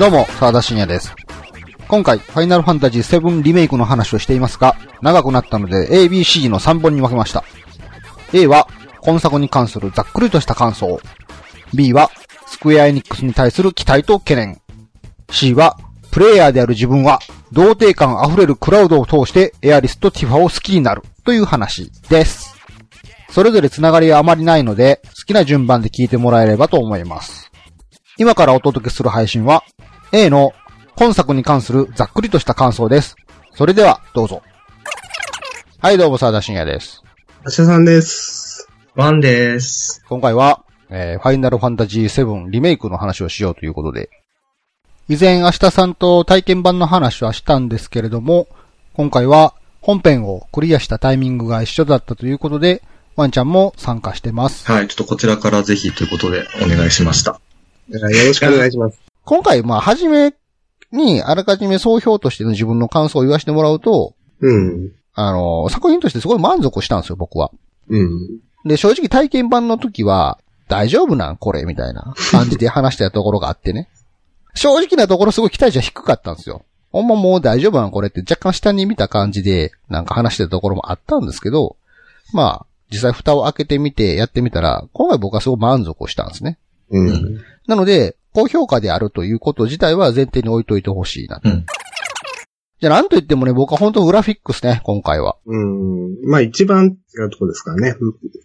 どうも、沢田信也です。今回、ファイナルファンタジー7リメイクの話をしていますが、長くなったので ABC の3本に分けました。A は、今作に関するざっくりとした感想。B は、スクエアエニックスに対する期待と懸念。C は、プレイヤーである自分は、童貞感溢れるクラウドを通してエアリスとティファを好きになるという話です。それぞれつながりはあまりないので、好きな順番で聞いてもらえればと思います。今からお届けする配信は、A の今作に関するざっくりとした感想です。それでは、どうぞ。はい、どうも、沢田信也です。明日さんです。ワンです。今回は、えーファイナルファンタジー7リメイクの話をしようということで、以前明日さんと体験版の話はしたんですけれども、今回は本編をクリアしたタイミングが一緒だったということで、ワンちゃんも参加してます。はい、ちょっとこちらからぜひということでお願いしました。よろしくお願いします。今回、まあ、初めに、あらかじめ総評としての自分の感想を言わせてもらうと、うん。あの、作品としてすごい満足したんですよ、僕は。うん。で、正直体験版の時は、大丈夫なんこれみたいな感じで話してたところがあってね。正直なところすごい期待値は低かったんですよ。ほんまもう大丈夫なんこれって若干下に見た感じで、なんか話してたところもあったんですけど、まあ、実際蓋を開けてみてやってみたら、今回僕はすごい満足をしたんですね。うん。なので、高評価であるということ自体は前提に置いといてほしいな。うん。じゃあなんと言ってもね、僕は本当グラフィックスね、今回は。うん。まあ一番違うとこですからね。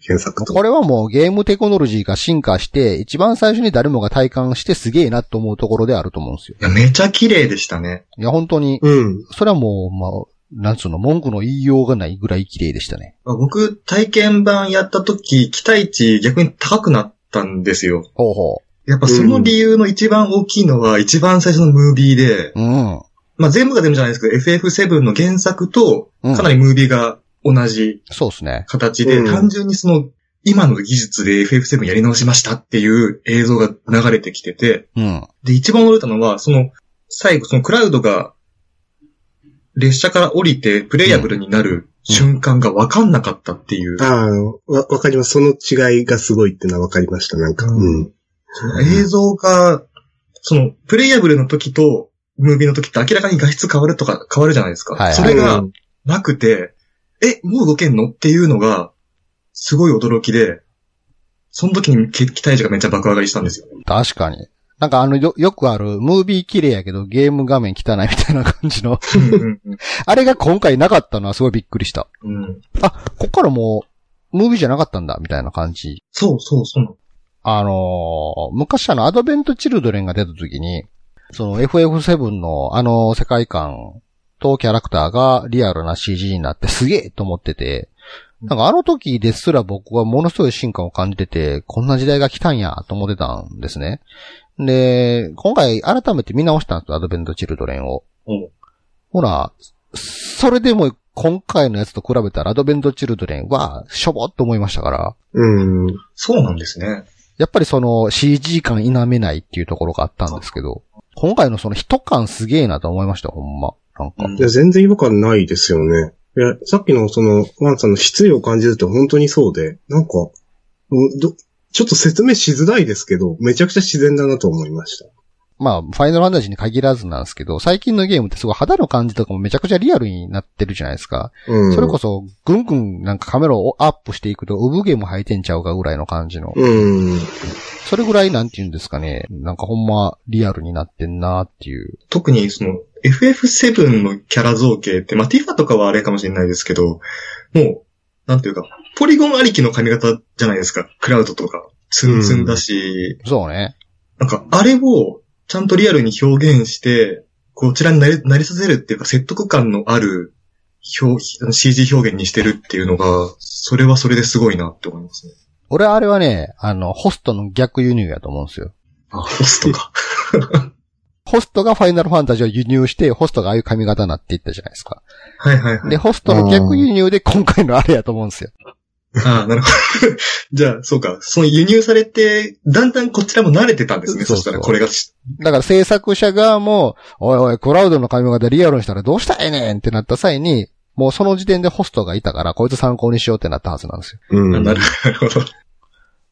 検索と。これはもうゲームテクノロジーが進化して、一番最初に誰もが体感してすげえなと思うところであると思うんですよ。いや、めちゃ綺麗でしたね。いや、本当に、うん。それはもう、まあ、なんつうの、文句の言いようがないぐらい綺麗でしたね。僕、体験版やった時、期待値逆に高くなったんですよ。ほうほやっぱその理由の一番大きいのは、一番最初のムービーで、う。うん。まあ全部が全部じゃないですけど、FF7 の原作と、うんかなりムービーが同じそうですね。形で、うん単純にその、今の技術で FF7 やり直しましたっていう映像が流れてきてて、うん。で、一番驚いたのは、その、最後、そのクラウドが、列車から降りてプレイヤブルになる瞬間が分かんなかったっていう。ああ、わ、わかります。その違いがすごいってのはわかりました。なんか。ううん。その映像が、その、プレイヤブルの時と、ムービーの時って明らかに画質変わるとか変わるじゃないですか。はいはいそれがうんなくて、え、もう動けんのっていうのが、すごい驚きで、その時に期期待値がめっちゃ爆上がりしたんですよ。確かに。なんかあの、よ、よくある、ムービー綺麗やけどゲーム画面汚いみたいな感じの。あれが今回なかったのはすごいびっくりした。うんあ、こっからもう、ムービーじゃなかったんだ、みたいな感じ。そうそうそう。あのー昔あの、アドベントチルドレンが出た時に、その FF7 のあの世界観とキャラクターがリアルな CG になってすげえと思ってて、なんかあの時ですら僕はものすごい進化を感じてて、こんな時代が来たんやと思ってたんですね。で、今回改めて見直したんですよ、アドベントチルドレンを。うんほら、それでも今回のやつと比べたらアドベントチルドレンはしょぼっと思いましたから、うん。そうなんですね。やっぱりその CG 感否めないっていうところがあったんですけど、今回のその人感すげえなと思いました、ほんま。なんか。いや、全然違和感ないですよね。いや、さっきのその、ワンさんの失意を感じるって本当にそうで、なんか、ちょっと説明しづらいですけど、めちゃくちゃ自然だなと思いました。まあ、ファイナルファンタジーに限らずなんですけど、最近のゲームってすごい肌の感じとかもめちゃくちゃリアルになってるじゃないですか。うん。それこそ、ぐんぐんなんかカメラをアップしていくと、産毛も生えてんちゃうかぐらいの感じの。うん。それぐらいなんて言うんですかね。なんかほんまリアルになってんなっていう。特にその FF7 のキャラ造形って、まあ、ティファとかはあれかもしれないですけど、もう、なんていうか、ポリゴンありきの髪型じゃないですか。クラウドとか、ツンツンだし、そうね。なんか、あれをちゃんとリアルに表現して、こちらになりなりさせるっていうか、説得感のある表 CG 表現にしてるっていうのが、それはそれですごいなって思いますね。俺はあれはね、あの、ホストの逆輸入やと思うんですよ。あ、ホストか。ホストがファイナルファンタジーを輸入して、ホストがああいう髪型になっていったじゃないですか。はいはいはい。で、ホストの逆輸入で今回のあれやと思うんですよ。ああ、なるほど。じゃあ、そうか。その輸入されて、だんだんこちらも慣れてたんですね。そうそうそしたら、これがし、だから制作者側も、おいおい、クラウドの髪型リアルにしたらどうしたらええねんってなった際に、もうその時点でホストがいたから、こいつ参考にしようってなったはずなんですよ。うん。なるほど。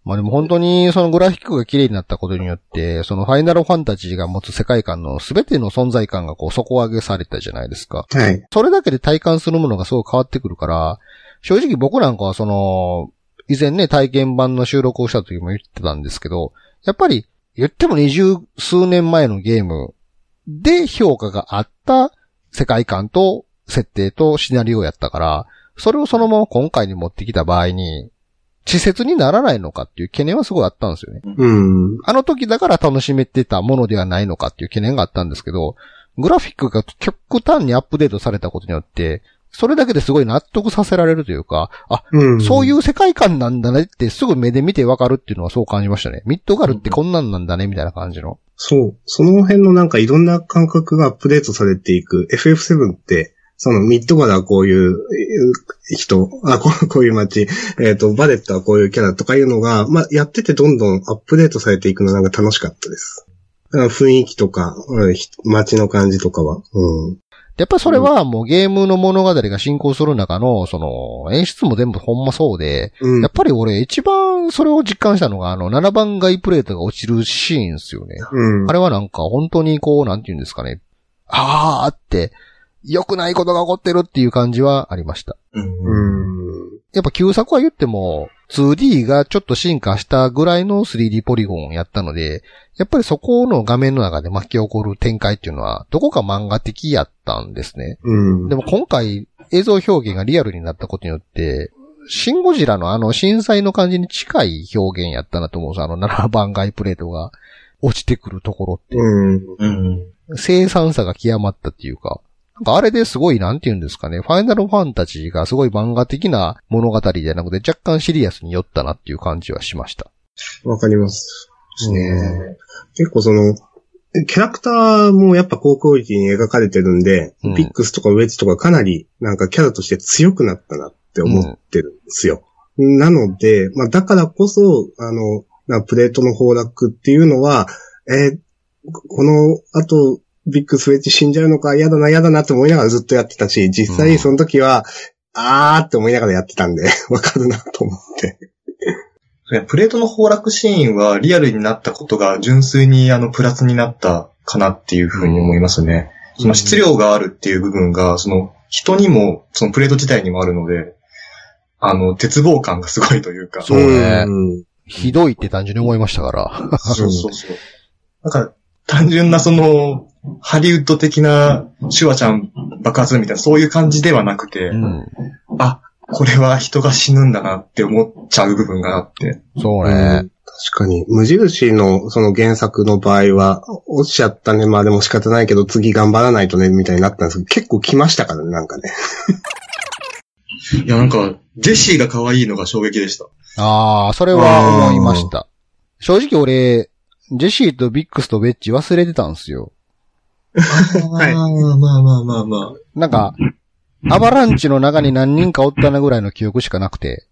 まあでも本当にそのグラフィックが綺麗になったことによって、そのファイナルファンタジーが持つ世界観の全ての存在感がこう底上げされたじゃないですか。はい。それだけで体感するものがすごい変わってくるから、正直僕なんかはその、以前ね、体験版の収録をした時も言ってたんですけど、やっぱり言っても二十数年前のゲームで評価があった世界観と設定とシナリオやったから、それをそのまま今回に持ってきた場合に、稚拙にならないのかっていう懸念はすごいあったんですよね。うん。あの時だから楽しめてたものではないのかっていう懸念があったんですけど、グラフィックが極端にアップデートされたことによって、それだけですごい納得させられるというか、あ、うん。そういう世界観なんだねってすぐ目で見てわかるっていうのはそう感じましたね。ミッドガルってこんなんなんだねみたいな感じの。そう。その辺のなんかいろんな感覚がアップデートされていく。FF7 って、そのミッドガラはこういうえー人、あ、こうこういう街、えっ、と、バレットはこういうキャラとかいうのが、まあ、やっててどんどんアップデートされていくのなんか楽しかったです。雰囲気とか、うんひ街の感じとかは。うん。やっぱりそれはもうゲームの物語が進行する中の、その、演出も全部ほんまそうで、うんやっ。ぱり俺一番それを実感したのがあの7番街プレートが落ちるシーンですよね。うん。あれはなんか本当にこう、なんて言うんですかね。あーって、良くないことが起こってるっていう感じはありました。うんうん。やっぱ旧作は言っても、2D がちょっと進化したぐらいの 3D ポリゴンをやったので、やっぱりそこの画面の中で巻き起こる展開っていうのは、どこか漫画的やったんですね。うん。でも今回映像表現がリアルになったことによって、シンゴジラのあの震災の感じに近い表現やったなと思うんですあの7番街プレートが落ちてくるところって。うん。うん。生産さが極まったっていうか、なんかあれですごいなんて言うんですかね、ファイナルファンタジーがすごい漫画的な物語じゃなくて若干シリアスに寄ったなっていう感じはしました。わかります。ね。結構その、キャラクターもやっぱ高クオリティに描かれてるんで、うんピックスとかウェッジとかかなりなんかキャラとして強くなったなって思ってるんですよ。なので、まあだからこそ、あの、まあプレートの崩落っていうのは、えーこの後、ビッグスウェッジ死んじゃうのか嫌だな嫌だなって思いながらずっとやってたし、実際その時は、あーって思いながらやってたんで、わかるなと思って。プレートの崩落シーンはリアルになったことが純粋にあのプラスになったかなっていうふうに思いますね。その質量があるっていう部分が、その人にも、そのプレート自体にもあるので、あの、鉄棒感がすごいというか。そうねうんひどいって単純に思いましたから。そうそうそう。なんか、単純なその、ハリウッド的なシュワちゃん爆発みたいな、そういう感じではなくて、うん。あ、これは人が死ぬんだなって思っちゃう部分があって。そううんね。確かに。無印のその原作の場合は、落ちちゃったね、まあでも仕方ないけど次頑張らないとね、みたいになったんですけど、結構来ましたからね、なんかね。いや、なんか、ジェシーが可愛いのが衝撃でした。ああ、それは思いました。正直俺、ジェシーとビックスとベッジ忘れてたんですよ。はいああ、まあまあまあまあ。なんか、アバランチの中に何人かおったなぐらいの記憶しかなくて、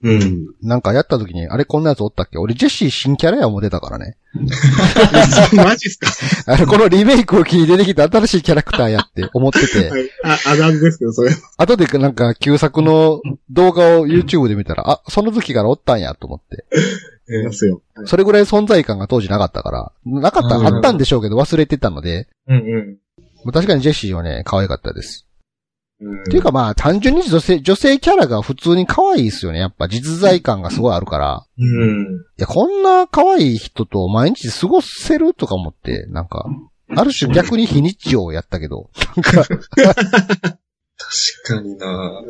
うん。なんかやった時に、あれこんなやつおったっけ？俺ジェシー新キャラや思ってたからね。マジっすか？あれ、このリメイクを機に出てきた新しいキャラクターやって思ってて、はい。あ、あるあるですけど、それ。後でなんか旧作の動画を YouTube で見たら、あ、その時からおったんやと思って。いますよ。それぐらい存在感が当時なかったから、なかった、うんあったんでしょうけど忘れてたので、うんうん。まあ確かにジェシーはね、可愛かったです。うんっていうかまあ、単純に女性、女性キャラが普通に可愛いですよね。やっぱ実在感がすごいあるから。うん。いや、こんな可愛い人と毎日過ごせるとか思って、なんか、ある種逆に非日常をやったけど、なんか、確かにな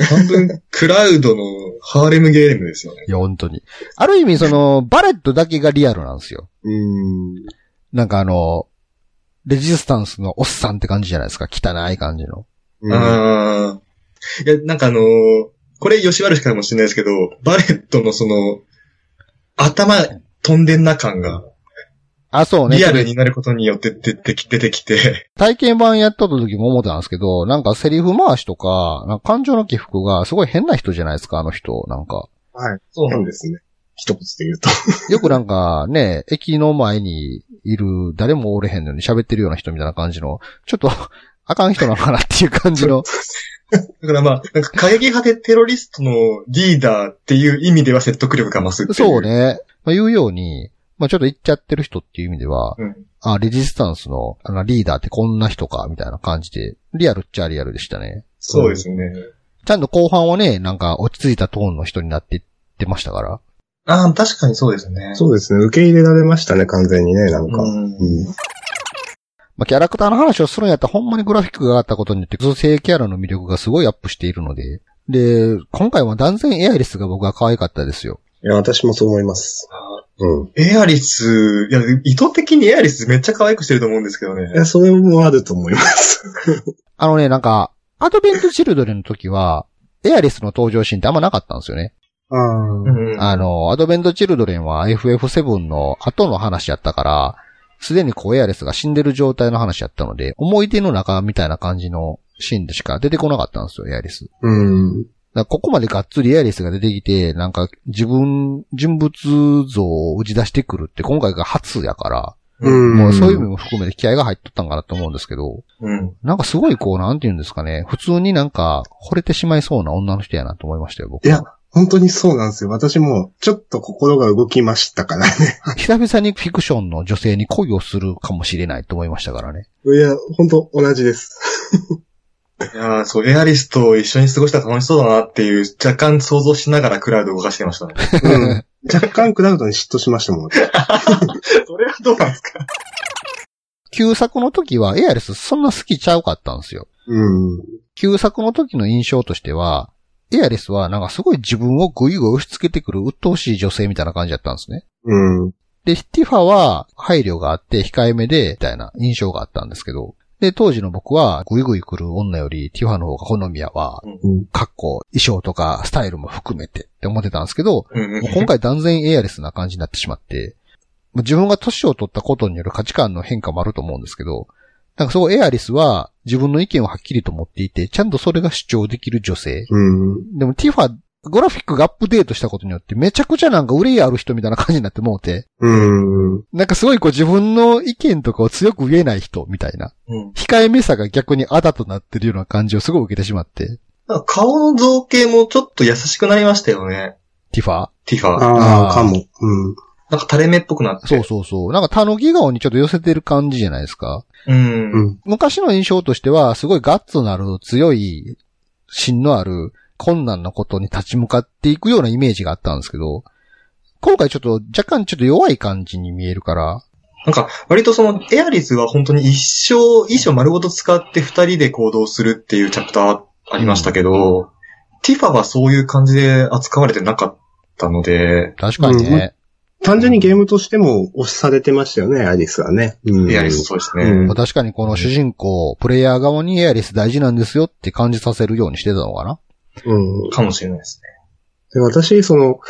半分、クラウドのハーレムゲームですよね。いや、本当に。ある意味、その、バレットだけがリアルなんですよ。うん。なんかあの、レジスタンスのおっさんって感じじゃないですか。汚い感じの。うん。ああ。いや、なんかあのーこれ吉原しかもしれないですけど、バレットのその、頭飛んでんな感が、あ、そうね。リアルになることによって出てき出てきて、体験版やった時も思ったんですけど、なんかセリフ回しとか、なんか感情の起伏がすごい変な人じゃないですか、あの人。なんか。はい。そう変ですね。一言で言うと。よくなんかね、駅の前にいる誰もおれへんのに喋ってるような人みたいな感じの、ちょっと、あかん人なのかなっていう感じの。だからまあ、なんか過激派でテロリストのリーダーっていう意味では説得力が増すっていう。そう。ね。まあ、言うように、まあ、ちょっと言っちゃってる人っていう意味では、うん。あ、レジスタンスのあのリーダーってこんな人か、みたいな感じで、リアルっちゃリアルでしたね。そうですね。ちゃんと後半はね、なんか落ち着いたトーンの人になっていってましたから。ああ、確かにそうですね。そうですね。受け入れられましたね、完全にね、なんか。うんうんまあ、キャラクターの話をするんやったらほんまにグラフィックが上がったことによって、女性キャラの魅力がすごいアップしているので。で、今回は断然エアリスが僕は可愛かったですよ。いや、私もそう思います。うん。エアリス、いや、意図的にエアリスめっちゃ可愛くしてると思うんですけどねい。や、それもあると思います。あのね、なんか、アドベントチルドレンの時は、エアリスの登場シーンってあんまなかったんですよね。ああ。うんあの、アドベントチルドレンは FF7 の後の話やったから、すでにこうエアレスが死んでる状態の話やったので、思い出の中みたいな感じのシーンでしか出てこなかったんですよ、エアレス。うん。らここまでがっつりエアレスが出てきて、なんか自分、人物像を打ち出してくるって今回が初やから、うん。もうそういう意味も含めて気合が入っとったんかなと思うんですけど、うん。なんかすごいこう、なんて言うんですかね、普通になんか惚れてしまいそうな女の人やなと思いましたよ、僕は。いや、本当にそうなんですよ。私も、ちょっと心が動きましたからね。久々にフィクションの女性に恋をするかもしれないと思いましたからね。いや、本当同じです。いやーそう、エアリスと一緒に過ごしたら楽しそうだなっていう、若干想像しながらクラウドを動かしてましたね。うん。若干クラウドに嫉妬しましたもん。それはどうなんですか？旧作の時はエアレスそんな好きちゃうかったんですよ。うん。旧作の時の印象としては、エアレスはなんかすごい自分をグイグイ押し付けてくる鬱陶しい女性みたいな感じだったんですね。うん。で、ティファは配慮があって控えめで、みたいな印象があったんですけど、で、当時の僕はグイグイ来る女よりティファの方が好みやわ、うん。格好、衣装とかスタイルも含めてって思ってたんですけど、今回断然エアレスな感じになってしまって、自分が年を取ったことによる価値観の変化もあると思うんですけど、なんかそうエアリスは自分の意見をはっきりと持っていて、ちゃんとそれが主張できる女性。うん。でもティファ、グラフィックがアップデートしたことによってめちゃくちゃなんか憂いある人みたいな感じになってもうて、うん。なんかすごいこう自分の意見とかを強く言えない人みたいな、うん。控えめさが逆にあだとなってるような感じをすごい受けてしまって、なんか顔の造形もちょっと優しくなりましたよね。ティファティファ。ああ、かも。うん。なんか垂れ目っぽくなって。そうそうそう。なんかタヌキ顔にちょっと寄せてる感じじゃないですか。う。うんん。昔の印象としては、すごいガッツのある強い芯のある困難なことに立ち向かっていくようなイメージがあったんですけど、今回ちょっと若干ちょっと弱い感じに見えるから、なんか、割とその、エアリスは本当に一生、衣装丸ごと使って二人で行動するっていうチャプターありましたけど、ティファはそういう感じで扱われてなかったので、確かにね、単純にゲームとしても押されてましたよね、アリスはね。うん。エアリスそうですね。確かにこの主人公、プレイヤー側にエアリス大事なんですよって感じさせるようにしてたのかなうん。かもしれないですね。で私、その、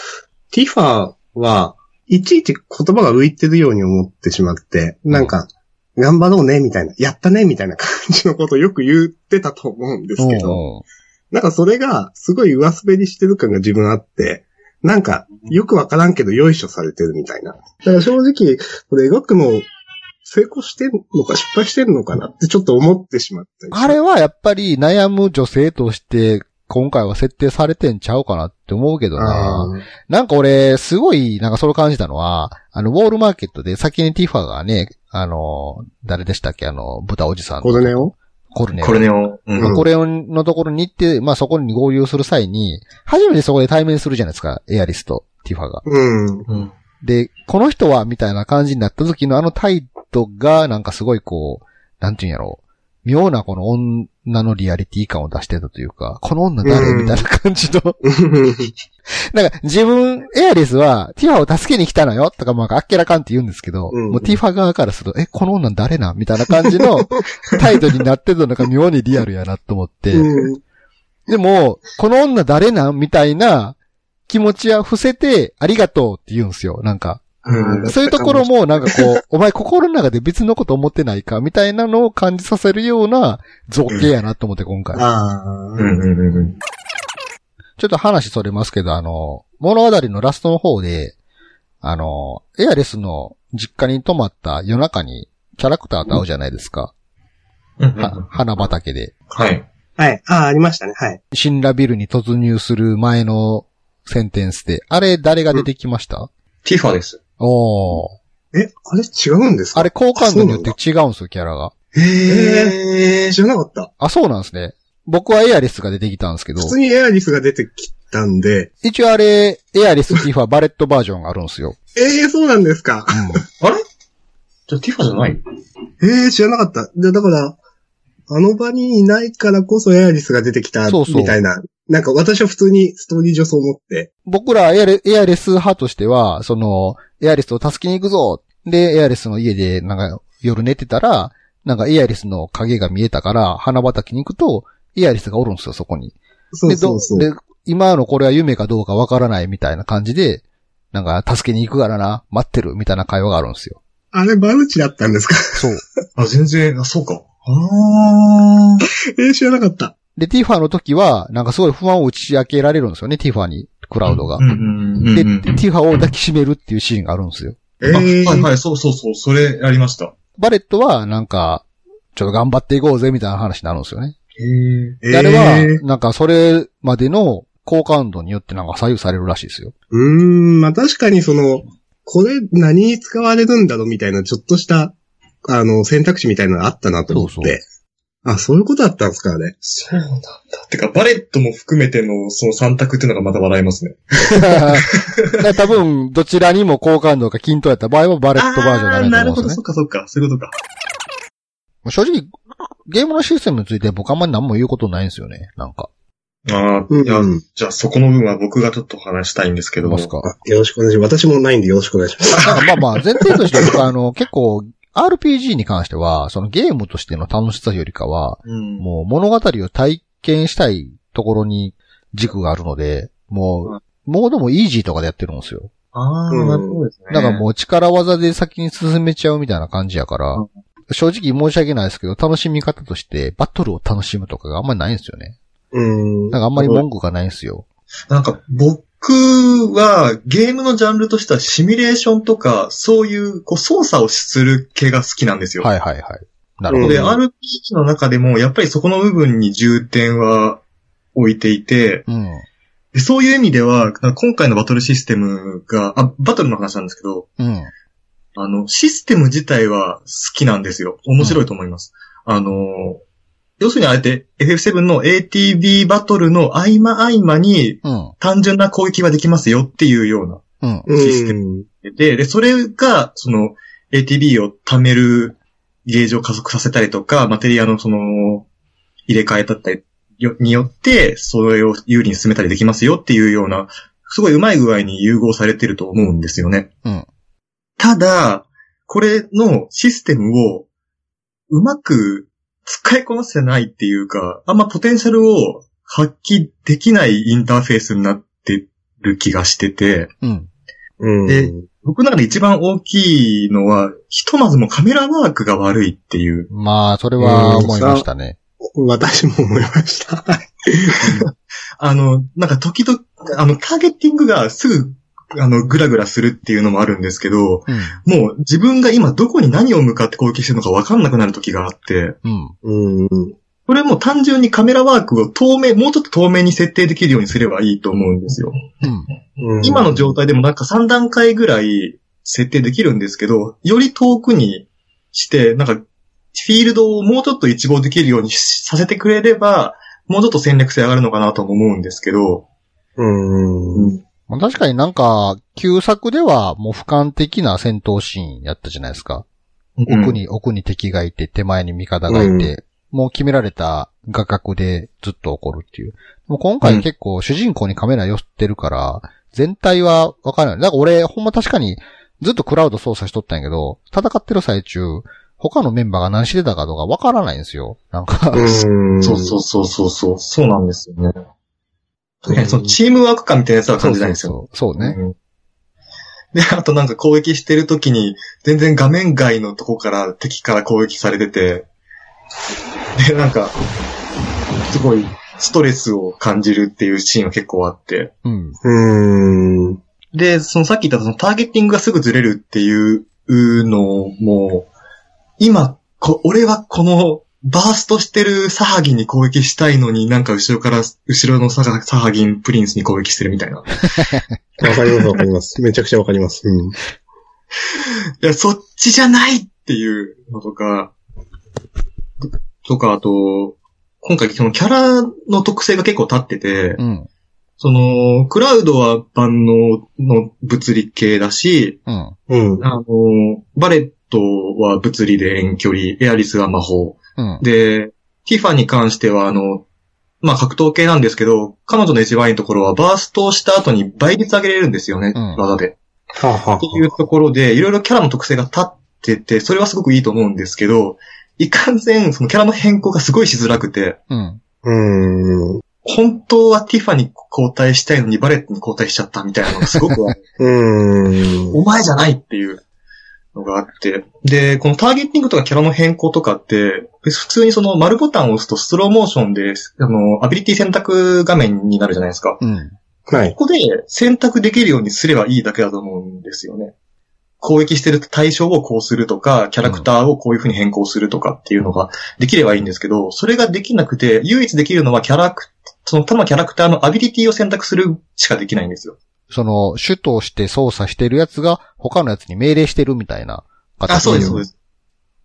ティファは、いちいち言葉が浮いてるように思ってしまって、なんか、頑張ろうね、みたいな、やったね、みたいな感じのことをよく言ってたと思うんですけど、うんなんかそれが、すごい上滑りしてる感が自分あって、なんか、よくわからんけど、よいしょされてるみたいな。だから正直、これ描くの、成功してんのか失敗してんのかなってちょっと思ってしまったあれはやっぱり悩む女性として、今回は設定されてんちゃうかなって思うけどな。なんか俺、すごい、なんかそれ感じたのは、あの、ウォールマーケットで先にティファがね、あの、誰でしたっけあの、豚おじさんの。コルネオ？コルネオ。これね、うんうんコレオンのところに行って、まあそこに合流する際に、初めてそこで対面するじゃないですか、エアリスとティファが。うん。うん。で、この人は、みたいな感じになった時のあの態度が、なんかすごいこう、なんていうんやろう。妙なこの女のリアリティ感を出してたというか、この女誰うんみたいな感じの。なんか自分、エアリスはティファを助けに来たのよとかまああっけらかんって言うんですけど、うんもうティファ側からすると、え、この女誰なんみたいな感じの 態度になってるのが妙にリアルやなと思って。うんでも、この女誰なんみたいな気持ちは伏せて、ありがとうって言うんですよ。なんか。うんそういうところもなんかこう、お前心の中で別のこと思ってないかみたいなのを感じさせるような造形やなと思って今回。ああ。うんうんうんうん。ちょっと話それますけど、あの、物語のラストの方で、あの、エアレスの実家に泊まった夜中にキャラクターと会うじゃないですか。うん花畑で。はい。はい。ああ、ありましたね。はい。神羅ビルに突入する前のセンテンスで。あれ、誰が出てきました、ティファです。おー。え、あれ違うんですか？あれ、好感度によって違うんですよ、キャラが。へー。知らなかった。あ、そうなんですね。僕はエアリスが出てきたんですけど普、通にエアリスが出てきたんで、一応あれ、エアリス、ティファ、バレットバージョンがあるんですよ。ええそうなんですか。うん。あれ？じゃあティファじゃない？ええ知らなかった。で、だから、あの場にいないからこそエアリスが出てきた、そうそうみたいな。なんか私は普通にストーリー上そう思って。僕らエアレエアレス派としては、その、エアリスを助けに行くぞで、エアリスの家で、なんか、夜寝てたら、なんかエアリスの影が見えたから、花畑に行くと、エアリスがおるんですよ、そこに。そうそうそう。で、今のこれは夢かどうかわからないみたいな感じで、なんか、助けに行くからな、待ってる、みたいな会話があるんですよ。あれ、バレットだったんですか？そう。あ、全然、あ、そうか。あ えー、知らなかった。で、ティファの時は、なんかすごい不安を打ち明けられるんですよね、ティファに、クラウドが。で、うんティファを抱きしめるっていうシーンがあるんですよ。えあー、はいはい、そうそうそう、それやりました。バレットは、なんか、ちょっと頑張っていこうぜ、みたいな話になるんですよね。えであれは、なんかそれまでの好感度によってなんか左右されるらしいですよ。うーん、まあ確かにその、これ何に使われるんだろうみたいな、ちょっとした、あの、選択肢みたいなのがあったなと思って。そうそうあ、そういうことだったんですかね。そうなんだ。てか、バレットも含めてのその3択っていうのがまた笑いますね。で 多分、どちらにも好感度が均等やった場合はバレットバージョンになるとなるほど、思うんですよねそっかそっか、そういうことか。正直、ゲームのシステムについて僕あんまり何も言うことないんですよね。なんか。ああ、うんいや、じゃあそこの部分は僕がちょっと話したいんですけども。ますか。あよろしくお願いします。私もないんでよろしくお願いします。まあまあ、前提として僕はあの、結構、RPG に関しては、そのゲームとしての楽しさよりかは、うん。もう物語を体験したいところに軸があるので、もう、モードもイージーとかでやってるんですよ。ああ、うんなるほどですね。だからもう力技で先に進めちゃうみたいな感じやから、うん正直申し訳ないですけど、楽しみ方としてバトルを楽しむとかがあんまりないんですよね。うーん。なんかあんまり文句がないんですよ。なんか僕はゲームのジャンルとしてはシミュレーションとか、そういうこう操作をする系が好きなんですよ。はいはいはい。なるほど。で、うん RPG の中でもやっぱりそこの部分に重点は置いていて、うん。でそういう意味では、今回のバトルシステムが、あ、バトルの話なんですけど、うん。あの、システム自体は好きなんですよ。面白いと思います。あの、要するにあえて FF7 の ATB バトルの合間合間にうん。単純な攻撃はできますよっていうようなうん。システム。で、で、それが、その、ATB を貯めるゲージを加速させたりとか、マテリアのその、入れ替えだったりよによって、それを有利に進めたりできますよっていうような、すごい上手い具合に融合されてると思うんですよね。うん。ただ、これのシステムをうまく使いこなせてないっていうか、あんまポテンシャルを発揮できないインターフェースになってる気がしてて、うん。うん。で僕の中で一番大きいのは、ひとまずもカメラワークが悪いっていう。まあ、それは思いましたね。私も思いました。あの、なんか時々、あの、ターゲティングがすぐ、あの、グラグラするっていうのもあるんですけど、うん。もう自分が今どこに何を向かって攻撃してるのかわかんなくなる時があって、うん。うん。これも単純にカメラワークを透明、もうちょっと透明に設定できるようにすればいいと思うんですよ。うん。うん今の状態でもなんか3段階ぐらい設定できるんですけど、より遠くにして、なんか、フィールドをもうちょっと一望できるようにしさせてくれれば、もうちょっと戦略性上がるのかなとも思うんですけど、うん。まあ確かになんか、旧作ではもう俯瞰的な戦闘シーンやったじゃないですか。奥に、奥に敵がいて、手前に味方がいて、もう決められた画角でずっと起こるっていう。もう今回結構主人公にカメラ寄ってるから、全体はわからない。だから俺、ほんま確かにずっとクラウド操作しとったんやけど、戦ってる最中、他のメンバーが何してたかとかわからないんですよ。なんか、うん。そうそうそうそうそう、そうなんですよね。ねそのチームワーク感みたいなやつは感じないんですよ。そうそうそうね。うんで、あとなんか攻撃してる時に、全然画面外のとこから敵から攻撃されてて、で、なんか、すごいストレスを感じるっていうシーンは結構あって、うん。うん。で、そのさっき言ったそのターゲティングがすぐずれるっていうのも、今、こ俺はこのバーストしてるサハギンに攻撃したいのになんか後ろから、後ろのサハサハギンプリンスに攻撃してるみたいな。わかりますわかります。めちゃくちゃわかります。うん。いや、そっちじゃないっていうのとか、とか、あと、今回そのキャラの特性が結構立ってて、うん。その、クラウドは万能の物理系だし、うん。うん。あの、バレットは物理で遠距離、エアリスは魔法。うん。で、ティファに関しては、あの、まあ、格闘系なんですけど、彼女の一番いいところは、バーストをした後に倍率上げれるんですよね、うん技で。はあ、はあっていうところで、いろいろキャラの特性が立ってて、それはすごくいいと思うんですけど、いかんせん、そのキャラの変更がすごいしづらくて、うん。うーん。本当はティファに交代したいのにバレットに交代しちゃったみたいなのがすごくある うーん。お前じゃないっていうのがあって。で、このターゲッティングとかキャラの変更とかって、普通にその丸ボタンを押すとスローモーションで、あの、アビリティ選択画面になるじゃないですか。うん。はい。ここで選択できるようにすればいいだけだと思うんですよね。攻撃してる対象をこうするとか、キャラクターをこういう風に変更するとかっていうのができればいいんですけど、それができなくて、唯一できるのはキャラク、その他のキャラクターのアビリティを選択するしかできないんですよ。その、主として操作してるやつが他のやつに命令してるみたいな形あ、そうです、そうです。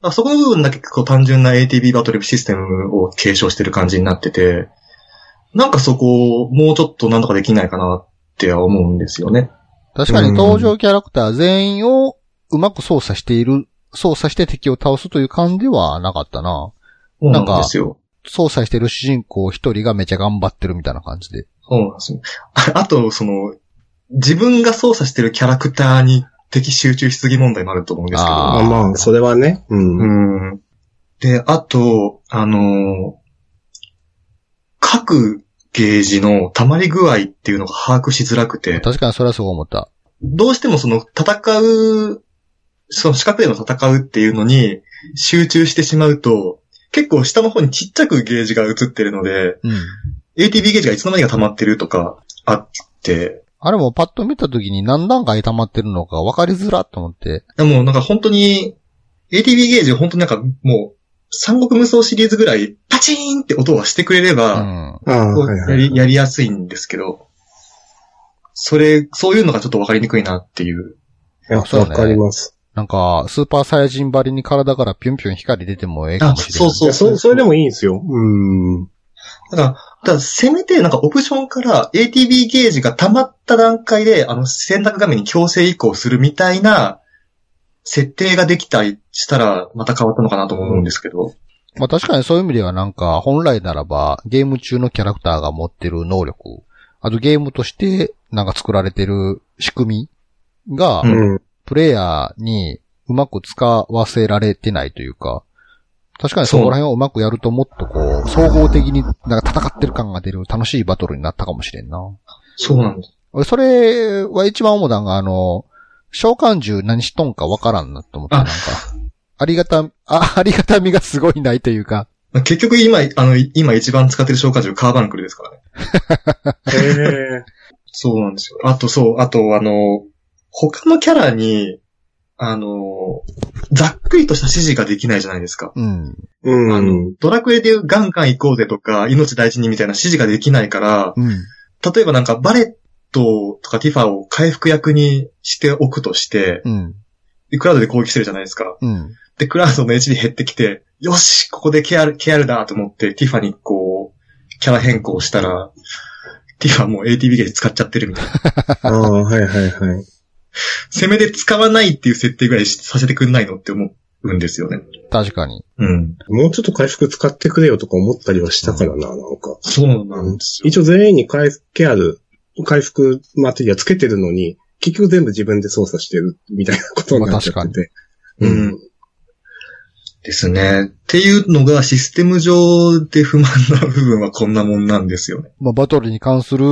あそこの部分だけこう単純な ATB バトルシステムを継承してる感じになってて、なんかそこをもうちょっとなんとかできないかなっては思うんですよね。確かに登場キャラクター全員をうまく操作している、操作して敵を倒すという感じはなかったな。そうなんかですよ。操作してる主人公一人がめちゃ頑張ってるみたいな感じで。そうなんですよ。ああと、その、自分が操作してるキャラクターに敵集中しすぎ問題もあると思うんですけど。ああまあ、それはね。うん。うん。で、あと、あの各ゲージの溜まり具合っていうのが把握しづらくて、確かにそれはそう思った。どうしてもその戦う、その四角での戦うっていうのに集中してしまうと、結構下の方にちっちゃくゲージが映ってるので、うん。ATB ゲージがいつの間にか溜まってるとかあって、あれもパッと見た時に何段階溜まってるのか分かりづらと思って。でもなんか本当に、ATB ゲージ本当になんかもう、三国無双シリーズぐらいパチーンって音はしてくれれうば、うはいはい。やり、やりやすいんですけど、それ、そういうのがちょっとわかりにくいなっていう。いや、そうねわかります。なんか、スーパーサイヤ人張りに体からピュンピュン光出てもええかもしれない。あそういや、そ、それでもいいんですよ。うん。ただせめてなんかオプションから ATB ゲージが溜まった段階で、あの選択画面に強制移行するみたいな設定ができたりしたらまた変わったのかなと思うんですけど。まあ確かにそういう意味ではなんか、本来ならば、ゲーム中のキャラクターが持ってる能力、あとゲームとしてなんか作られてる仕組みが。プレイヤーにうまく使わせられてないというか、確かにそこら辺をうまくやるともっとこう、総合的になんか戦ってる感が出る楽しいバトルになったかもしれんな。そうなんです。俺、それは一番思ったのが、あの、召喚獣何しとんかわからんなと思って、あなんか、ありがた、あ、ありがたみがすごいないというか、結局今、あの、今一番使ってる召喚獣カーバンクルですからね。へえ。そうなんですよ。あとそう、あとあの、他のキャラに、あの、ざっくりとした指示ができないじゃないですか。うん。うん。あの、ドラクエでいうガンガン行こうぜとか、命大事にみたいな指示ができないから、うん。例えばなんかバレットとかティファを回復役にしておくとして、うん。でクラウドで攻撃してるじゃないですか。うん。で、クラウドの HP 減ってきて、よしここでケアル、ケアルだと思って、ティファにこう、キャラ変更したら、ティファもう ATB ゲージ使っちゃってるみたいな。ああ、はいはいはい。せめて使わないっていう設定ぐらいさせてくんないのって思うんですよね。確かに。うん。もうちょっと回復使ってくれよとか思ったりはしたからな、なんか。そうなんですよ。一応全員に回復ケアル、回復マテリアつけてるのに、結局全部自分で操作してるみたいなことになっちゃってて。まあ確かにうんですね。っていうのがシステム上で不満な部分はこんなもんなんですよね。まあ、バトルに関する、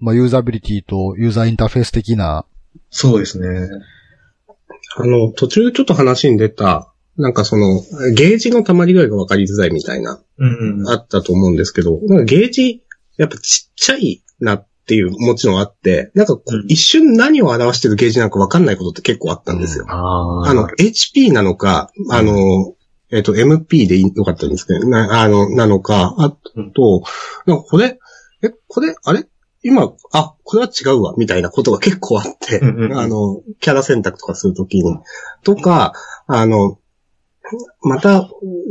まあ、ユーザビリティとユーザーインターフェース的な、そうですね。あの、途中ちょっと話に出た、なんかその、ゲージの溜まり具合が分かりづらいみたいな、うんうん。あったと思うんですけど、なんかゲージ、やっぱちっちゃいなっていう、もちろんあって、なんかこううん一瞬何を表してるゲージなのか分かんないことって結構あったんですよ。ああの、HP なのか、あの、えっ、と、MP でよかったんですけど、な、あの、なのか、あと、なんかこれ、え、これ、あれ今、あ、これは違うわ、みたいなことが結構あって、うんうんうんあの、キャラ選択とかするときに、とか、あの、また、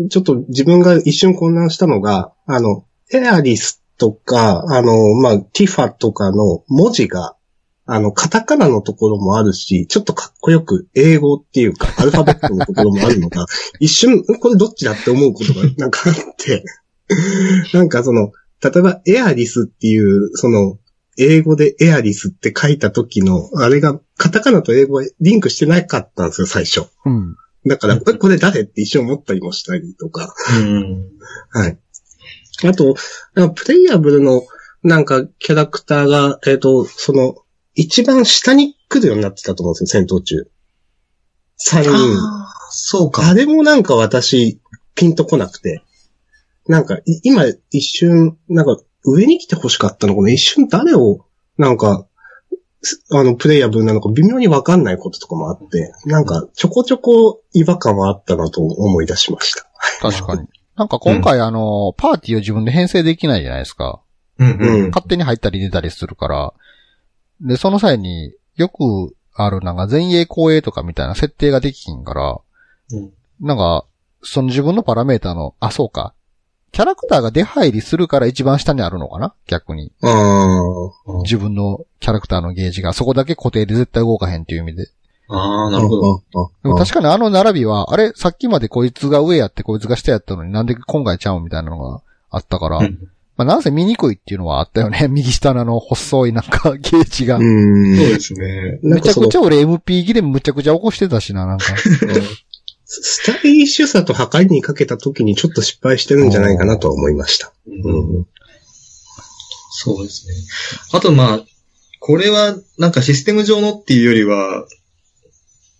ちょっと自分が一瞬混乱したのが、あの、エアリスとか、あの、まあ、ティファとかの文字が、あの、カタカナのところもあるし、ちょっとかっこよく英語っていうか、アルファベットのところもあるのが、一瞬、これどっちだって思うことがなんかあって、なんかその、例えばエアリスっていう、その、英語でエアリスって書いた時の、あれが、カタカナと英語はリンクしてなかったんですよ、最初。うん。だから、これこれ誰？って一瞬思ったりもしたりとか。うん。はい。あと、プレイヤブルの、なんか、キャラクターが、えっ、と、その、一番下に来るようになってたと思うんですよ、戦闘中。三人。そうか。あれもなんか私、ピンとこなくて。なんか、い今、一瞬、なんか、上に来て欲しかったのかな一瞬誰を、なんか、すあの、プレイヤブルなのか微妙にわかんないこととかもあって、なんか、ちょこちょこ違和感はあったなと思い出しました。確かに。なんか今回あの、パーティーを自分で編成できないじゃないですか。うんううん。ん。勝手に入ったり出たりするから。で、その際によくあるなんか前衛後衛とかみたいな設定ができひんから、うんなんか、その自分のパラメータの、あ、そうか。キャラクターが出入りするから一番下にあるのかな？逆に。自分のキャラクターのゲージがそこだけ固定で絶対動かへんっていう意味で。ああ、なるほど。どでも確かにあの並びは、あれ、さっきまでこいつが上やってこいつが下やったのになんで今回ちゃうみたいなのがあったから、うんまあなんせ見にくいっていうのはあったよね。右下のあの細いなんかゲージが。うん。そうですね。めちゃくちゃ俺 MP 切れむちゃくちゃ起こしてたしな、なんか。スタイリッシュさと破壊にかけた時にちょっと失敗してるんじゃないかなとは思いました。うんうん。そうですね。あとまあ、これはなんかシステム上のっていうよりは、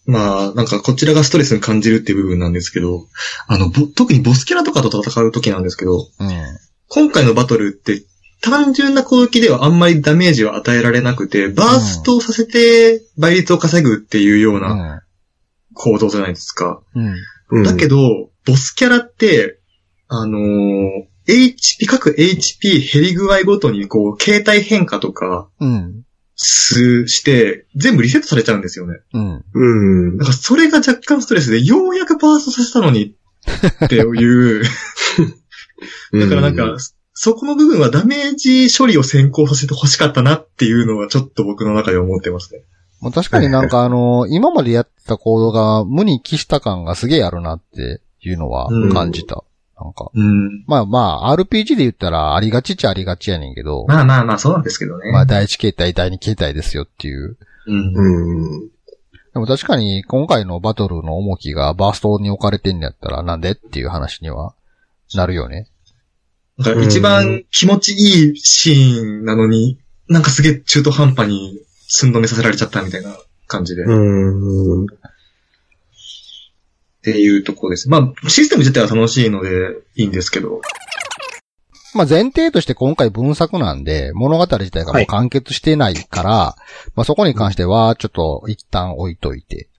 まあ、なんかこちらがストレスに感じるっていう部分なんですけど、あの、ぼ特にボスキャラとかと戦う時なんですけど、うん。今回のバトルって単純な攻撃ではあんまりダメージを与えられなくて、バーストをさせて倍率を稼ぐっていうようう。なん行動じゃないですか。うん。うんだけど、ボスキャラって、あのー HP、各 HP 減り具合ごとにこう、形態変化とかうん。す、して、全部リセットされちゃうんですよね。うん。うん。だからそれが若干ストレスで、ようやくバーストさせたのに、っていう、だからなんか、そこの部分はダメージ処理を先行させて欲しかったなっていうのはちょっと僕の中で思ってますね。もう確かになんか あの、今までやってた行動が無に帰した感がすげえあるなっていうのは感じた。なんか。うん。まあまあ、RPG で言ったらありがちっちゃありがちやねんけど、まあまあまあ、そうなんですけどね。まあ第一形態、第二形態ですよっていう。うん。うん。でも確かに今回のバトルの重きがバーストに置かれてんのやったらなんでっていう話にはなるよね。だから一番気持ちいいシーンなのに、なんかすげえ中途半端に寸止めさせられちゃったみたいな感じで。っうん。ていうところです。まあ、システム自体は楽しいのでいいんですけど。まあ前提として今回分作なんで、物語自体がもう完結してないから、まあそこに関してはちょっと一旦置いといて。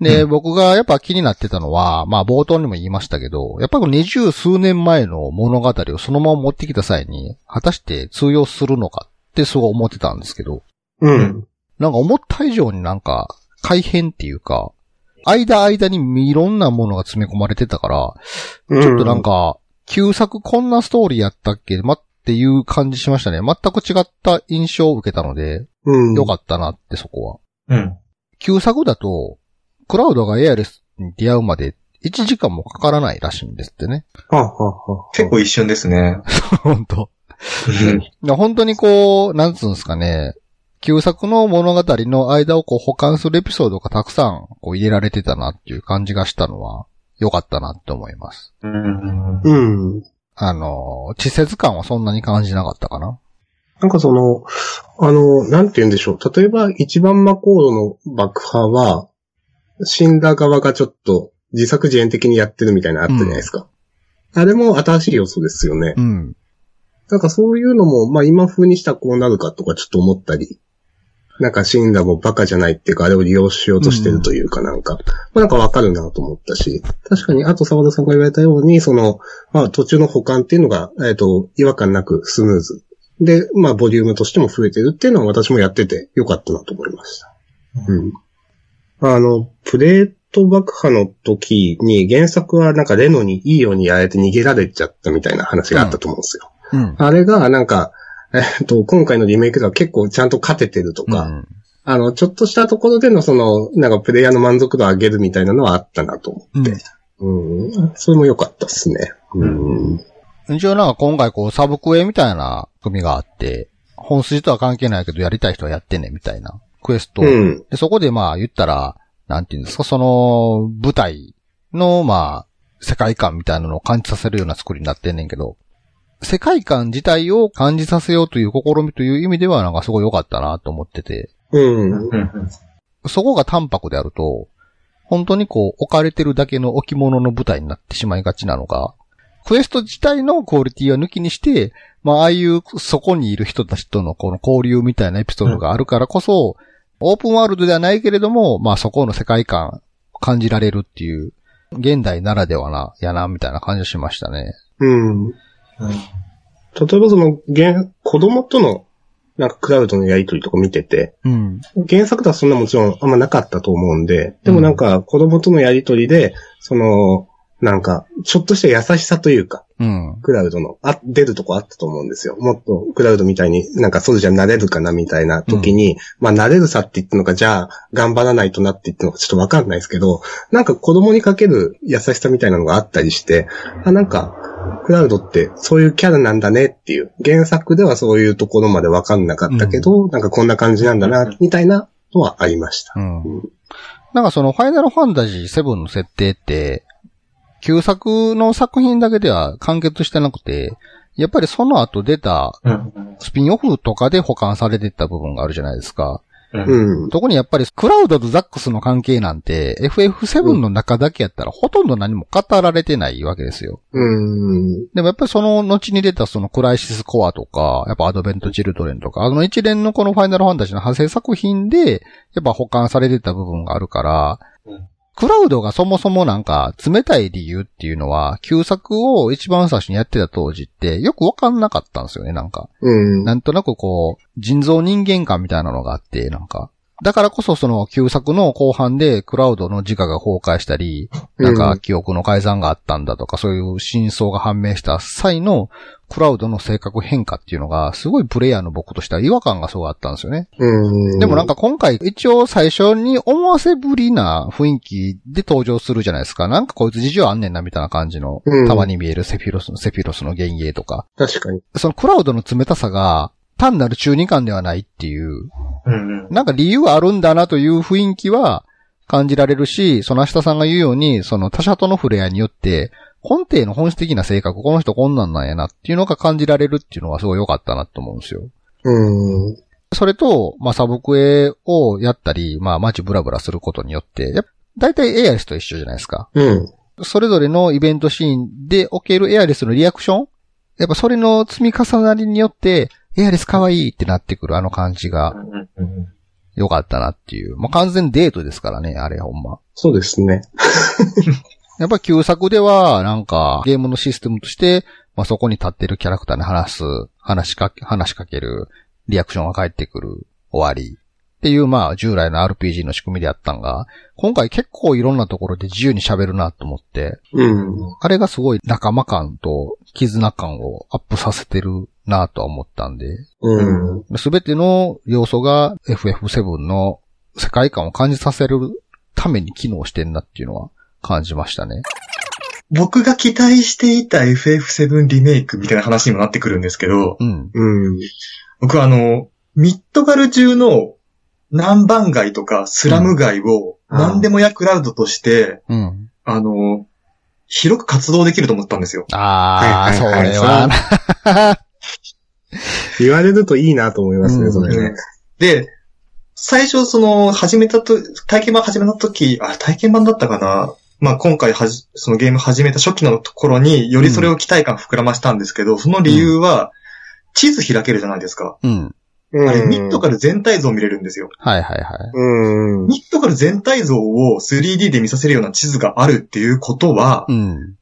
で、うん僕がやっぱ気になってたのは、まあ冒頭にも言いましたけど、やっぱり二十数年前の物語をそのまま持ってきた際に、果たして通用するのかってすごい思ってたんですけど、うん。なんか思った以上になんか改変っていうか、間間にいろんなものが詰め込まれてたから、ちょっとなんか、旧作こんなストーリーやったっけ？まっていう感じしましたね。全く違った印象を受けたので、うん。よかったなってそこは。うん。旧作だと、クラウドがエアレスに出会うまで1時間もかからないらしいんですってね。はあはあはあ結構一瞬ですね。本当 本当にこう、なんつうんですかね。旧作の物語の間をこう保管するエピソードがたくさんこう入れられてたなっていう感じがしたのは良かったなって思います。うん。うん。あの、稚拙感はそんなに感じなかったかな。なんかその、あの、なんて言うんでしょう。例えば一番魔コードの爆破は、死んだ側がちょっと自作自演的にやってるみたいなのあったじゃないですか。あれも新しい要素ですよね。うん。なんかそういうのも、まあ今風にしたらこうなるかとかちょっと思ったり。なんか死んだもバカじゃないっていうか、あれを利用しようとしてるというかなんか、まあなんかわかるなと思ったし、確かに、あと沢田さんが言われたように、その、まあ途中の保管っていうのが、えっ、と、違和感なくスムーズ。で、まあボリュームとしても増えてるっていうのは私もやっててよかったなと思いました。うん。あの、プレート爆破の時に原作はなんかレノにいいようにやられて逃げられちゃったみたいな話があったと思うんですよ。うん。あれがなんか、えっと、今回のリメイクでは結構ちゃんと勝ててるとか、うんあの、ちょっとしたところでのその、なんかプレイヤーの満足度を上げるみたいなのはあったなと思って。うん。それも良かったですね。うん。一応なんか今回こうサブクエみたいな組があって、本筋とは関係ないけどやりたい人はやってねみたいなクエスト。うん。でそこでまあ言ったら、なんていうんですか、その舞台のまあ世界観みたいなのを感じさせるような作りになってんねんけど、世界観自体を感じさせようという試みという意味ではなんかすごい良かったなと思ってて、うん。そこが淡白であると、本当にこう置かれてるだけの置物の舞台になってしまいがちなのが、クエスト自体のクオリティは抜きにして、まあああいうそこにいる人たちとのこの交流みたいなエピソードがあるからこそ、オープンワールドではないけれども、まあそこの世界観感じられるっていう、現代ならではな、やな、みたいな感じがしましたね。うん。例えばその、原、子供との、なんかクラウドのやりとりとか見てて、うん。原作ではそんなもちろんあんまなかったと思うんで、でもなんか子供とのやりとりで、その、なんか、ちょっとした優しさというか、うん。クラウドの、あ、出るとこあったと思うんですよ。もっとクラウドみたいになんかそうじゃなれるかなみたいな時に、まあなれるさって言ったのか、じゃあ頑張らないとなって言ったのかちょっとわかんないですけど、なんか子供にかける優しさみたいなのがあったりして、あ、なんか、クラウドってそういうキャラなんだねっていう、原作ではそういうところまでわかんなかったけど、なんかこんな感じなんだな、みたいなのはありました。うん。なんかそのファイナルファンタジー7の設定って、旧作の作品だけでは完結してなくて、やっぱりその後出たスピンオフとかで保管されていった部分があるじゃないですか。うん。特にやっぱりクラウドとザックスの関係なんて FF7 の中だけやったらほとんど何も語られてないわけですよ。うん。でもやっぱりその後に出たそのクライシスコアとか、やっぱアドベントチルドレンとか、あの一連のこのファイナルファンタジーの派生作品で、やっぱ保管されてた部分があるから、うんクラウドがそもそもなんか冷たい理由っていうのは、旧作を一番最初にやってた当時ってよくわかんなかったんですよね、なんか。うん。なんとなくこう、人造人間感みたいなのがあって、なんか。だからこそその旧作の後半でクラウドの自我が崩壊したり、なんか記憶の改ざんがあったんだとか、そういう真相が判明した際のクラウドの性格変化っていうのが、すごいプレイヤーの僕としては違和感がすごいあったんですよね。うん。でもなんか今回一応最初に思わせぶりな雰囲気で登場するじゃないですか。なんかこいつ事情あんねんなみたいな感じのうん、たまに見えるセフィロスの、セフィロスの幻影とか。確かに。そのクラウドの冷たさが単なる中二感ではないっていう、うんなんか理由あるんだなという雰囲気は感じられるし、その明日さんが言うように、その他者との触れ合いによって、根底の本質的な性格、この人こんなんなんやなっていうのが感じられるっていうのはすごい良かったなと思うんですよ。うん。それと、まあ、サブクエをやったり、まあ、街ブラブラすることによって、やっぱ大体エアリスと一緒じゃないですか。うん。それぞれのイベントシーンでおけるエアリスのリアクションやっぱそれの積み重なりによって、エアリス可愛いってなってくるあの感じが良かったなっていう。まあ、完全デートですからね、あれほんま。そうですね。やっぱ旧作では、なんか、ゲームのシステムとして、まあ、そこに立ってるキャラクターに話す、話しかけ、話しかける、リアクションが返ってくる、終わり。っていう、まあ、従来の RPG の仕組みであったんが、今回結構いろんなところで自由に喋るなと思って、うん。あれがすごい仲間感と絆感をアップさせてるなとは思ったんで、うん。すべての要素が FF7 の世界観を感じさせるために機能してんなっていうのは感じましたね。僕が期待していた FF7 リメイクみたいな話にもなってくるんですけど、うん。うん。僕はあの、ミッドガル中の南蛮街とかスラム街をうん何でもやクラウドとして、うん。あの、広く活動できると思ったんですよ。ああ、そはいはいはいれはな。言われるといいなと思いますね、うんそれね。で、最初その、始めたと、体験版始めた時、あ、体験版だったかな？まあ今回はじ、そのゲーム始めた初期の頃によりそれを期待感膨らましたんですけど、その理由は、地図開けるじゃないですか。うん。うんあれ、ミッドカル全体像を見れるんですよ。はいはいはい。うん。ミッドカル全体像を 3D で見させるような地図があるっていうことは、うん。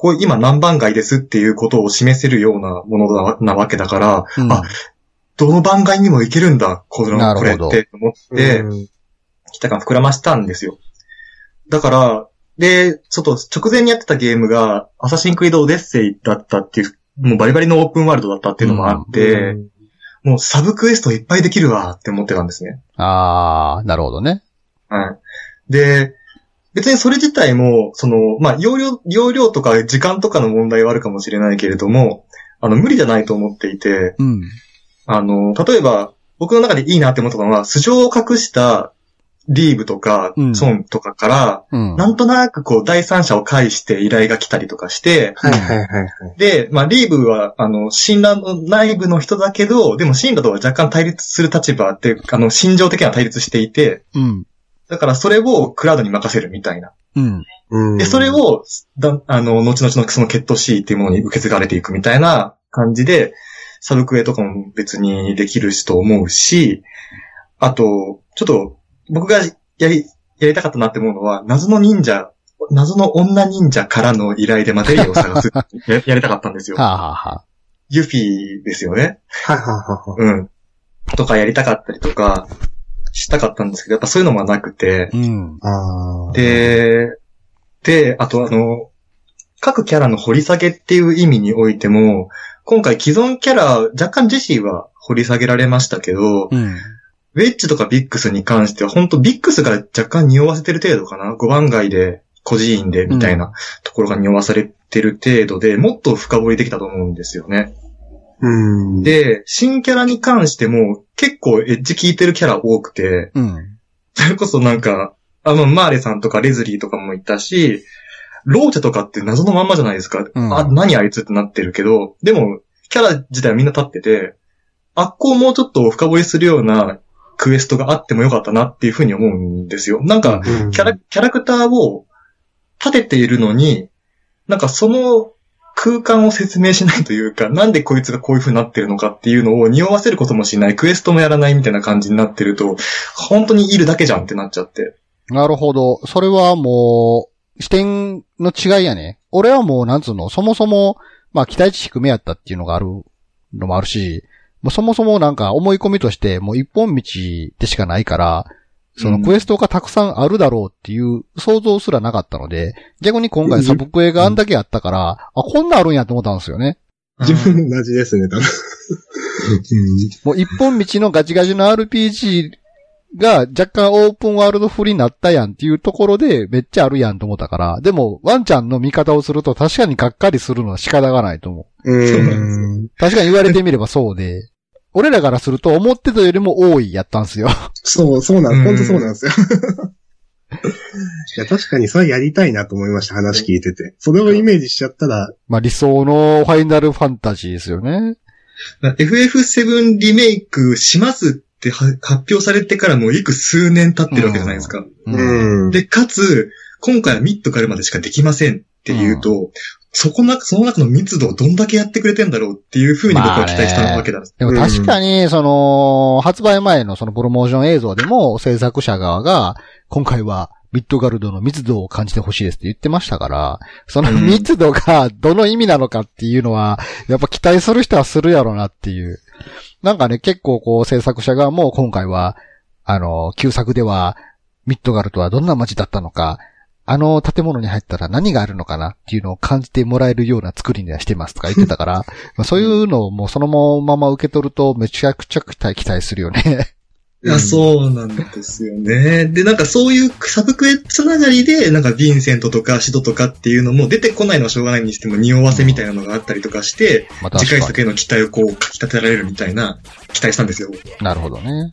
ここ今何番街ですっていうことを示せるようなものななわけだから、うんあ、どの番街にも行けるんだ、このこれって思って、うん期待感膨らましたんですよ。だから、で、ちょっと直前にやってたゲームが、アサシンクリードオデッセイだったっていう、もうバリバリのオープンワールドだったっていうのもあって、もうサブクエストいっぱいできるわって思ってたんですね。あー、なるほどね。はい。で、別にそれ自体も、その、まあ、容量、容量とか時間とかの問題はあるかもしれないけれども、あの、無理じゃないと思っていて、うん。あの、例えば、僕の中でいいなって思ったのは、素性を隠したリーブとかう、んソンとかから、うん。なんとなくこう、第三者を介して依頼が来たりとかして、はいはいはいはい。で、まあ、リーブは、あの、診断の内部の人だけど、でも診断とは若干対立する立場って、あの、心情的には対立していて、うん。だからそれをクラウドに任せるみたいな。うん。うんで、それ、を、だあの、後々のその血統 C っていうものに受け継がれていくみたいな感じで、サブクエとかも別にできるしと思うし、あと、ちょっと、僕がやり、やりたかったなって思うのは、謎の忍者、謎の女忍者からの依頼でマテリアを探す や。やりたかったんですよ。はあ、はあはあ、ユフィですよね。うん。とかやりたかったりとか、したかったんですけど、やっぱそういうのもなくて、うん。ああ。、で、で、あとあの、各キャラの掘り下げっていう意味においても、今回既存キャラ、若干ジェシーは掘り下げられましたけど、うん。ウェッジとかビックスに関しては、本当ビックスが若干匂わせてる程度かな ?5 番街で、孤児院で、みたいなところが匂わされてる程度で、もっと深掘りできたと思うんですよね。うん。、で、新キャラに関しても、結構エッジ効いてるキャラ多くて、うん。それこそなんか、あの、マーレさんとかレズリーとかもいたし、ローチェとかって謎のまんまじゃないですか。うんあ、何あいつってなってるけど、でも、キャラ自体はみんな立ってて、あっこをもうちょっと深掘りするようなクエストがあってもよかったなっていうふうに思うんですよ。なんか、うん、キャラ、キャラクターを立てているのに、なんかその空間を説明しないというか、なんでこいつがこういう風になってるのかっていうのを匂わせることもしない、クエストもやらないみたいな感じになってると、本当にいるだけじゃんってなっちゃって。なるほど。それはもう、視点の違いやね。俺はもう、なんつうの、そもそも、まあ、期待値低めやったっていうのがあるのもあるし、もうそもそもなんか思い込みとして、もう一本道でしかないから、そのクエストがたくさんあるだろうっていう想像すらなかったので、逆に今回サブクエがあんだけあったから、あ、こんなんあるんやと思ったんですよね。自分も同じですね、多分。もう一本道のガチガチの RPG が若干オープンワールド風になったやんっていうところでめっちゃあるやんと思ったから、でもワンちゃんの見方をすると確かにがっかりするのは仕方がないと思う。うん。確かに言われてみればそうで、俺らからすると思ってたよりも多いやったんすよ。そう、そうなうんん、本当そうなんですよ。いや、確かにそれやりたいなと思いました、話聞いてて。それをイメージしちゃったら、まあ理想のファイナルファンタジーですよね。FF7 リメイクしますっては発表されてからもういく数年経ってるわけじゃないですか。うん。うん。で、かつ、今回はミッドからまでしかできませんっていうと、そこな、その中の密度をどんだけやってくれてんだろうっていうふうに僕は期待したわけなんです。でも確かに、その、発売前のそのプロモーション映像でも制作者側が、今回はミッドガルドの密度を感じてほしいですって言ってましたから、そのうん密度がどの意味なのかっていうのは、やっぱ期待する人はするやろうなっていう。なんかね、結構こう制作者側も今回は、あの、旧作では、ミッドガルドはどんな街だったのか、あの建物に入ったら何があるのかなっていうのを感じてもらえるような作りにはしてますとか言ってたから、まあそういうのをもうそのまま受け取るとめちゃくちゃ期待期待するよね。いや、そうなんですよね。で、なんかそういうサブクエつながりで、なんかヴィンセントとかシドとかっていうのも出てこないのはしょうがないにしても匂わせみたいなのがあったりとかして、まあ確か次回作への期待をこう、かき立てられるみたいな期待したんですよ。に。なるほどね。